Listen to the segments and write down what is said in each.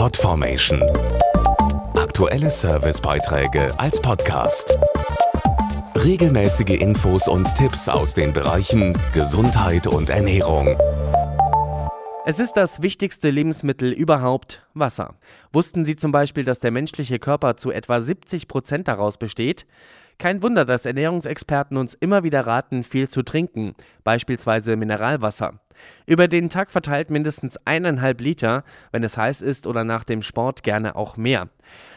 Podformation. Aktuelle Servicebeiträge als Podcast. Regelmäßige Infos und Tipps aus den Bereichen Gesundheit und Ernährung. Es ist das wichtigste Lebensmittel überhaupt, Wasser. Wussten Sie zum Beispiel, dass der menschliche Körper zu etwa 70 Prozent daraus besteht? Kein Wunder, dass Ernährungsexperten uns immer wieder raten, viel zu trinken, beispielsweise Mineralwasser. Über den Tag verteilt mindestens eineinhalb Liter, wenn es heiß ist oder nach dem Sport gerne auch mehr.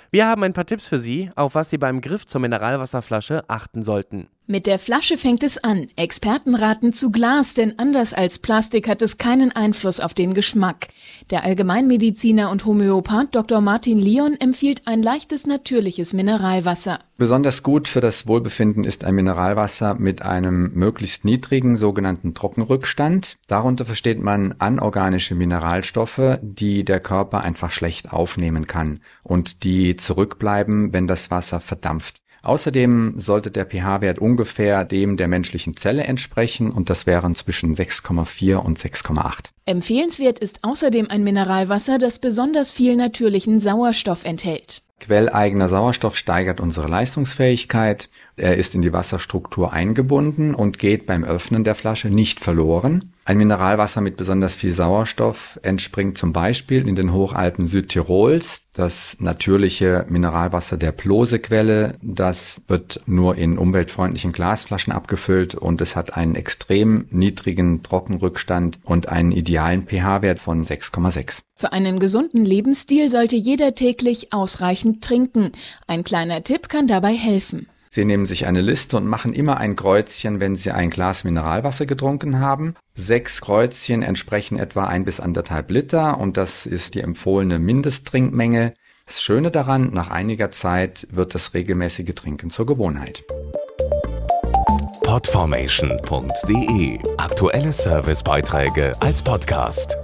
Wir haben ein paar Tipps für Sie, auf was Sie beim Griff zur Mineralwasserflasche achten sollten. Mit der Flasche fängt es an. Experten raten zu Glas, denn anders als Plastik hat es keinen Einfluss auf den Geschmack. Der Allgemeinmediziner und Homöopath Dr. Martin Leon empfiehlt ein leichtes natürliches Mineralwasser. Besonders gut für das Wohlbefinden ist ein Mineralwasser mit einem möglichst niedrigen sogenannten Trockenrückstand. Darunter versteht man anorganische Mineralstoffe, die der Körper einfach schlecht aufnehmen kann und die zurückbleiben, wenn das Wasser verdampft. Außerdem sollte der pH-Wert ungefähr dem der menschlichen Zelle entsprechen und das wären zwischen 6,4 und 6,8. Empfehlenswert ist außerdem ein Mineralwasser, das besonders viel natürlichen Sauerstoff enthält. Quelleigener Sauerstoff steigert unsere Leistungsfähigkeit. Er ist in die Wasserstruktur eingebunden und geht beim Öffnen der Flasche nicht verloren. Ein Mineralwasser mit besonders viel Sauerstoff entspringt zum Beispiel in den Hochalpen Südtirols. Das natürliche Mineralwasser der Plosequelle, das wird nur in umweltfreundlichen Glasflaschen abgefüllt und es hat einen extrem niedrigen Trockenrückstand und einen idealen pH-Wert von 6,6. Für einen gesunden Lebensstil sollte jeder täglich ausreichend trinken. Ein kleiner Tipp kann dabei helfen. Sie nehmen sich eine Liste und machen immer ein Kreuzchen, wenn Sie ein Glas Mineralwasser getrunken haben. Sechs Kreuzchen entsprechen etwa ein bis anderthalb Liter und das ist die empfohlene Mindesttrinkmenge. Das Schöne daran, nach einiger Zeit wird das regelmäßige Trinken zur Gewohnheit. Podformation.de Aktuelle Servicebeiträge als Podcast.